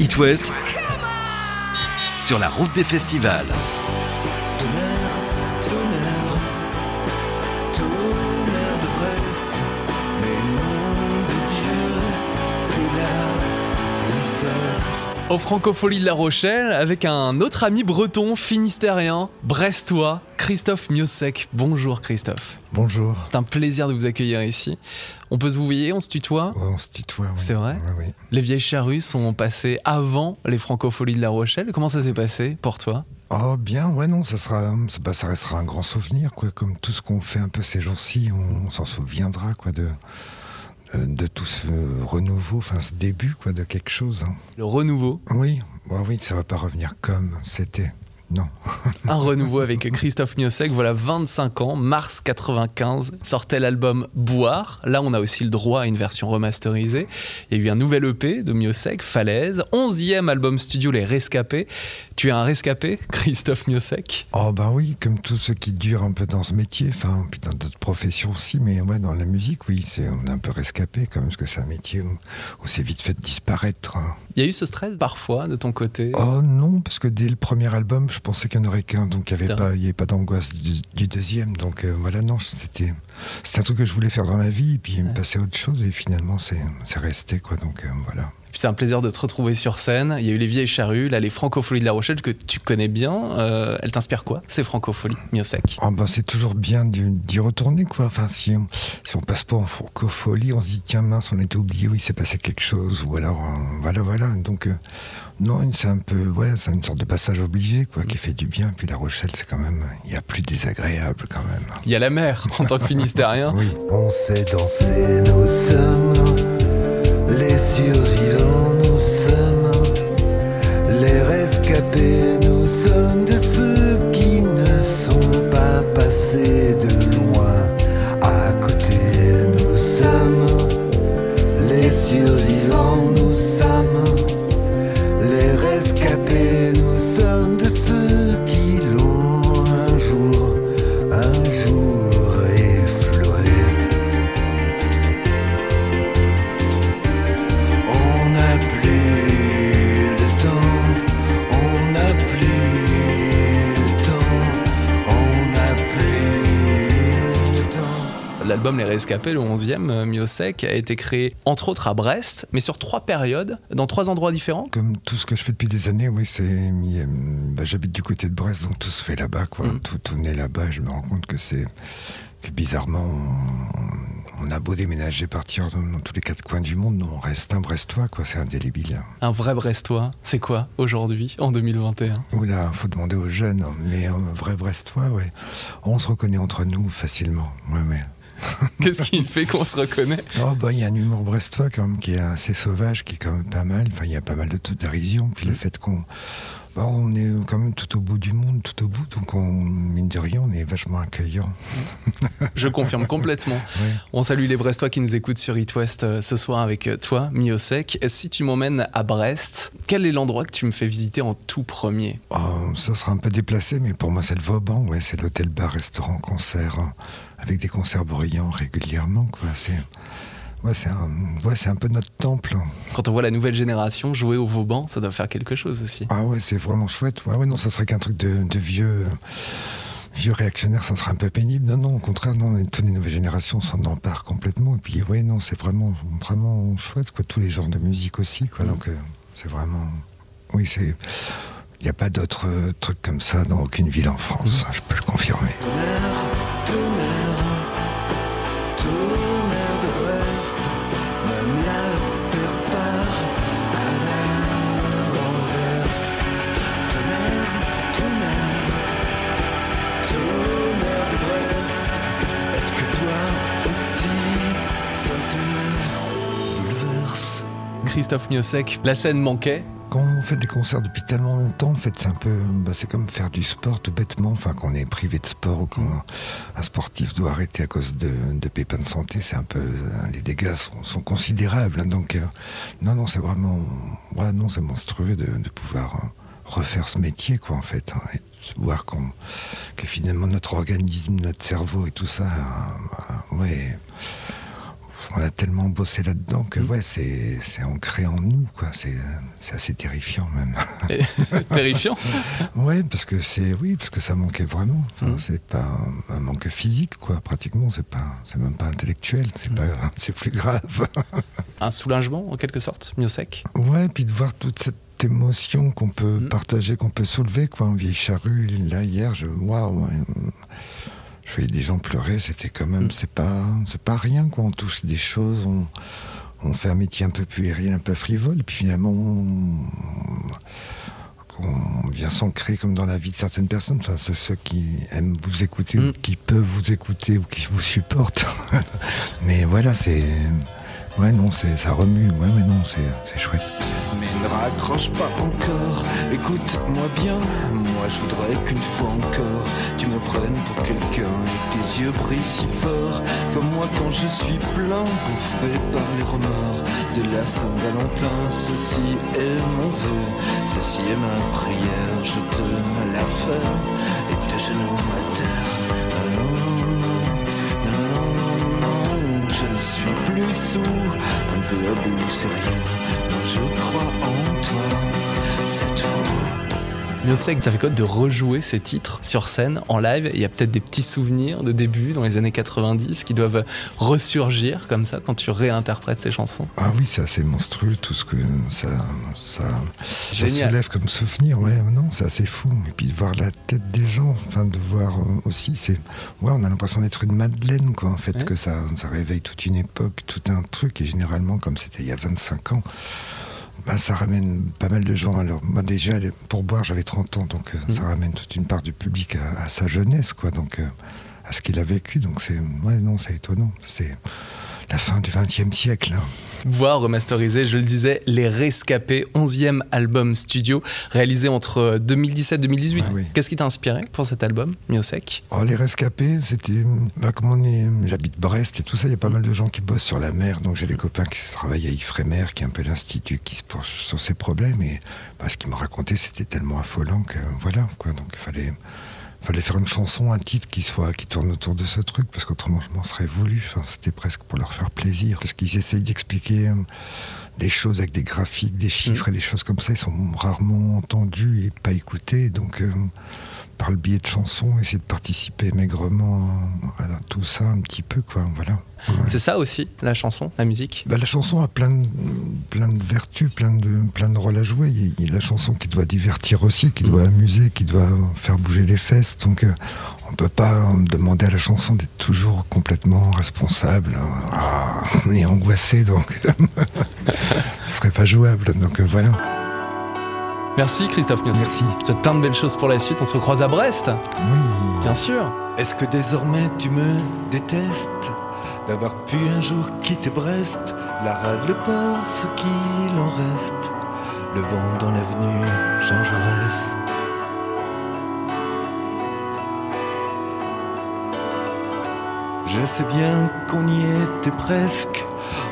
It West sur la route des festivals. Au Francofolie de La Rochelle avec un autre ami breton finistérien, brestois, Christophe Miosek. Bonjour Christophe. Bonjour. C'est un plaisir de vous accueillir ici. On peut se vous voyer, on se tutoie? Ouais, on se tutoie, oui. C'est vrai? Oui. Les vieilles charrues sont passées avant les Francopholies de La Rochelle. Comment ça s'est passé pour toi? Oh bien, ouais non, ça sera, ça, bah, ça restera un grand souvenir, quoi. Comme tout ce qu'on fait un peu ces jours-ci, on, on s'en souviendra, quoi, de, de, de tout ce renouveau, enfin ce début, quoi, de quelque chose. hein. Le renouveau, Oui, bah oui, ça va pas revenir comme c'était. Non. un renouveau avec Christophe Miosek. Voilà 25 ans, mars 95, sortait l'album Boire. Là, on a aussi le droit à une version remasterisée. Il y a eu un nouvel EP de Miosek, Falaise. 11e album studio Les Rescapés. Tu es un rescapé, Christophe Miosek Oh bah oui, comme tous ceux qui durent un peu dans ce métier, enfin, puis dans d'autres professions aussi, mais ouais, dans la musique, oui, c'est, on est un peu rescapé quand même, parce que c'est un métier où, où c'est vite fait de disparaître. hein. Il y a eu ce stress parfois de ton côté? Oh non, parce que dès le premier album, je pensais qu'il n'y en aurait qu'un, donc il n'y avait, pas- d'angoisse du, du deuxième. Donc euh, voilà, non, c'était, c'était un truc que je voulais faire dans la vie, et puis me passer à autre chose, et finalement, c'est, c'est resté, quoi. Donc euh, voilà. C'est un plaisir de te retrouver sur scène. Il y a eu les vieilles charrues, là les francopholies de La Rochelle que tu connais bien. Euh, elles t'inspirent quoi Ces francopholies, Miosek Oh, bah, c'est toujours bien d'y retourner, quoi. Enfin, si on, si on passe pas en francophonie, on se dit, tiens, mince, on était oublié, oui, il s'est passé quelque chose, ou alors, euh, voilà, voilà. Donc, euh, non, c'est un peu, ouais, c'est une sorte de passage obligé, quoi, qui fait du bien. Puis La Rochelle, c'est quand même, il y a plus désagréable, quand même. Il y a la mer en tant que Oui. On sait danser, nous sommes les survivants, Les Rescapés, le 11e, euh, Miosek, a été créé entre autres à Brest, mais sur trois périodes, dans trois endroits différents. Comme tout ce que je fais depuis des années, oui, c'est. bah, J'habite du côté de Brest, donc tout se fait là-bas, quoi. Mm. Tout, tout naît là-bas. Je me rends compte que c'est. que bizarrement, on, on a beau déménager, partir dans, dans tous les quatre coins du monde, nous, on reste un Brestois, quoi. C'est indélébile. Un vrai Brestois, c'est quoi aujourd'hui, en 2021 Oula, faut demander aux jeunes, mais un vrai Brestois, ouais. On se reconnaît entre nous facilement. Ouais, ouais. Qu'est-ce qui fait qu'on se reconnaît? Oh, bah, il y a un humour brestois quand même qui est assez sauvage, qui est quand même pas mal. Enfin, il y a pas mal de toute dérision. Puis le fait qu'on. Bah, on est quand même tout au bout du monde, tout au bout, donc on, mine de rien, on est vachement accueillant. Je confirme complètement. Ouais. On salue les Brestois qui nous écoutent sur It West euh, ce soir avec euh, toi, Miosek. Et Si tu m'emmènes à Brest, quel est l'endroit que tu me fais visiter en tout premier? Oh, ça sera un peu déplacé, mais pour moi, c'est le Vauban, ouais, c'est l'hôtel, bar, restaurant, concert, hein, avec des concerts bruyants régulièrement, quoi. C'est. Ouais, c'est un, ouais, c'est un peu notre temple. Quand on voit la nouvelle génération jouer au Vauban, ça doit faire quelque chose aussi. Ah ouais, c'est vraiment chouette. Ouais, ouais, non, ça serait qu'un truc de, de vieux, euh, vieux réactionnaire, ça serait un peu pénible. Non, non, au contraire, non, toutes les nouvelles générations s'en emparent complètement. Et puis, ouais, non, c'est vraiment, vraiment chouette, quoi. Tous les genres de musique aussi, quoi. Donc, euh, c'est vraiment, oui, c'est, il n'y a pas d'autres euh, trucs comme ça dans aucune ville en France, hein, je peux le confirmer. Tonnerre Christophe la scène manquait. Quand on fait des concerts depuis tellement longtemps, en fait, c'est un peu, bah, c'est comme faire du sport tout bêtement. Enfin, qu'on est privé de sport ou quand un sportif doit arrêter à cause de, de pépins de santé, c'est un peu, euh, les dégâts sont, sont considérables. hein. donc, euh, non, non, c'est vraiment, ouais, non, c'est monstrueux de, de pouvoir euh, refaire ce métier, quoi, en fait, hein, et voir qu'on, que finalement notre organisme, notre cerveau et tout ça, ouais. On a tellement bossé là-dedans que Mm. ouais, c'est c'est ancré en nous, quoi. C'est c'est assez terrifiant même. Et- Terrifiant. ouais, parce que c'est oui, parce que ça manquait vraiment. Enfin, Mm. C'est pas un, un manque physique, quoi. Pratiquement, c'est pas, c'est même pas intellectuel. C'est Mm. pas, c'est plus grave. Un soulagement, en quelque sorte, Miosec. Ouais, puis de voir toute cette émotion qu'on peut Mm. partager, qu'on peut soulever, quoi, en vieille charrue. Là, hier, je, waouh, ouais, je voyais des gens pleurer, c'était quand même, Mm. c'est pas, c'est pas rien, quoi. On touche des choses, on, on fait un métier un peu puéril, un peu frivole, puis finalement, on, on vient s'ancrer comme dans la vie de certaines personnes. Enfin, ceux, ceux qui aiment vous écouter, Mm. ou qui peuvent vous écouter, ou qui vous supportent. mais voilà, c'est, ouais, non, c'est, ça remue. Ouais, mais non, c'est, chouette. Mais ne raccroche pas encore, écoute-moi bien. Moi je voudrais qu'une fois encore, tu me prennes pour quelqu'un et que tes yeux brillent si fort. Comme moi quand je suis plein, bouffé par les remords de la Saint-Valentin. Ceci est mon vœu, ceci est ma prière. Je te la fais et de genoux à terre. Je ne suis plus sous, un peu à bout, c'est rien. Non, je crois en toi, c'est tout. Miosec, ça fait quoi de rejouer ces titres sur scène, en live Il y a peut-être des petits souvenirs de début dans les années 90 qui doivent ressurgir comme ça quand tu réinterprètes ces chansons. Ah oui, c'est assez monstrueux tout ce que ça, ça, ça soulève comme souvenir. Ouais, non, c'est assez fou. Et puis de voir la tête des gens, enfin de voir euh, aussi, c'est, ouais, on a l'impression d'être une Madeleine, quoi. En fait, Ouais. que ça, ça réveille toute une époque, tout un truc. Et généralement, comme c'était il y a 25 ans. bah, ça ramène pas mal de gens. Alors, moi, déjà, pour boire, j'avais 30 ans, donc euh, ça ramène toute une part du public à, à sa jeunesse, quoi. Donc, euh, à ce qu'il a vécu. Donc, c'est, ouais, non, c'est étonnant. C'est la fin du XXe siècle. hein. Voir remasterisé, je le disais, Les Rescapés, 11e album studio, réalisé entre 2017 et 2018. Ah oui. Qu'est-ce qui t'a inspiré pour cet album, Miosec Oh, les rescapés, c'était. Bah, comme on est. J'habite Brest et tout ça, il y a pas mal de gens qui bossent sur la mer. Donc j'ai des copains qui travaillent à Ifremer, qui est un peu l'institut qui se penche sur ces problèmes. Et bah, ce qu'ils me racontaient, c'était tellement affolant que voilà, quoi. Donc il fallait. Fallait faire une chanson, un titre qui soit qui tourne autour de ce truc, parce qu'autrement je m'en serais voulu. C'était presque pour leur faire plaisir, parce qu'ils essayent d'expliquer euh, des choses avec des graphiques, des chiffres et des choses comme ça. Ils sont rarement entendus et pas écoutés. Donc, euh, par le biais de chansons, essayer de participer maigrement tout ça un petit peu, quoi. Voilà. Ouais. C'est ça aussi, la chanson, la musique? Bah, la chanson a plein de, plein de vertus, plein de, plein de rôles à jouer. Il y, a, la chanson qui doit divertir aussi, qui doit amuser, qui doit faire bouger les fesses. Donc euh, on peut pas demander à la chanson d'être toujours complètement responsable ah, et angoissé. Donc ce serait pas jouable. Donc euh, voilà. Merci Christophe. Merci. Je te souhaite plein de belles choses pour la suite. On se recroise à Brest, Oui. bien sûr. Est-ce que désormais tu me détestes d'avoir pu un jour quitter Brest, la rade, le port, ce qu'il en reste, le vent dans l'avenue Jean Jaurès. Je sais bien qu'on y était presque,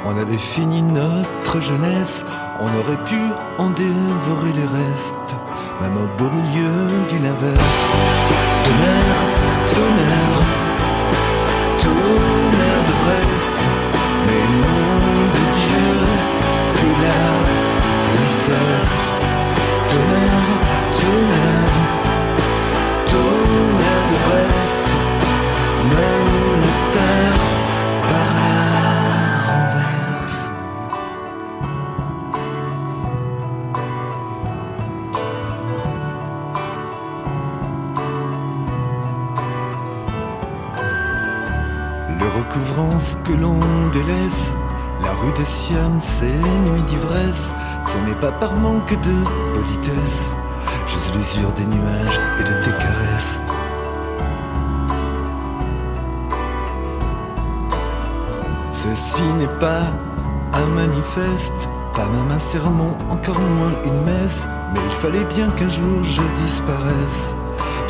on avait fini notre jeunesse, on aurait pu en dévorer les restes, même au beau milieu d'une averse. Tonnerre Le recouvrance que l'on délaisse, la rue des Siam, c'est nuit d'ivresse, ce n'est pas par manque de politesse, juste l'usure des nuages et de tes caresses. Ceci n'est pas un manifeste, pas même un sermon, encore moins une messe, mais il fallait bien qu'un jour je disparaisse.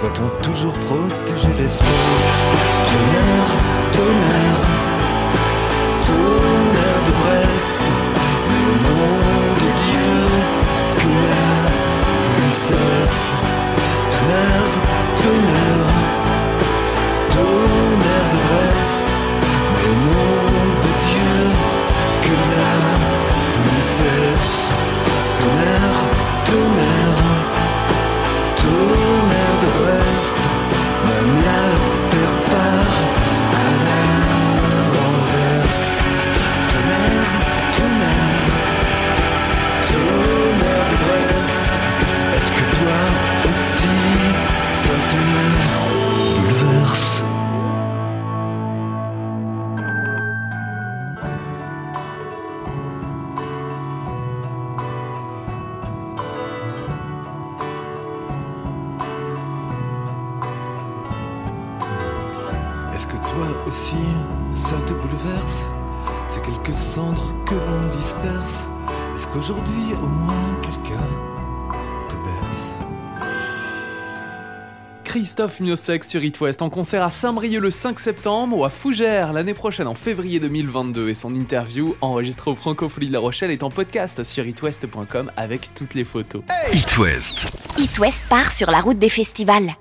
Doit-on toujours protéger l'espèce? Tonnerre, aussi, ça te bouleverse. Ces quelques cendres que l'on disperse. Est-ce qu'aujourd'hui, au moins, quelqu'un te berce? Christophe Miossec sur It West en concert à Saint-Brieuc le 5 septembre ou à Fougères l'année prochaine en février 2022 et son interview enregistrée au Francophonie de La Rochelle est en podcast sur itwest.com avec toutes les photos. It West. It West part sur la route des festivals.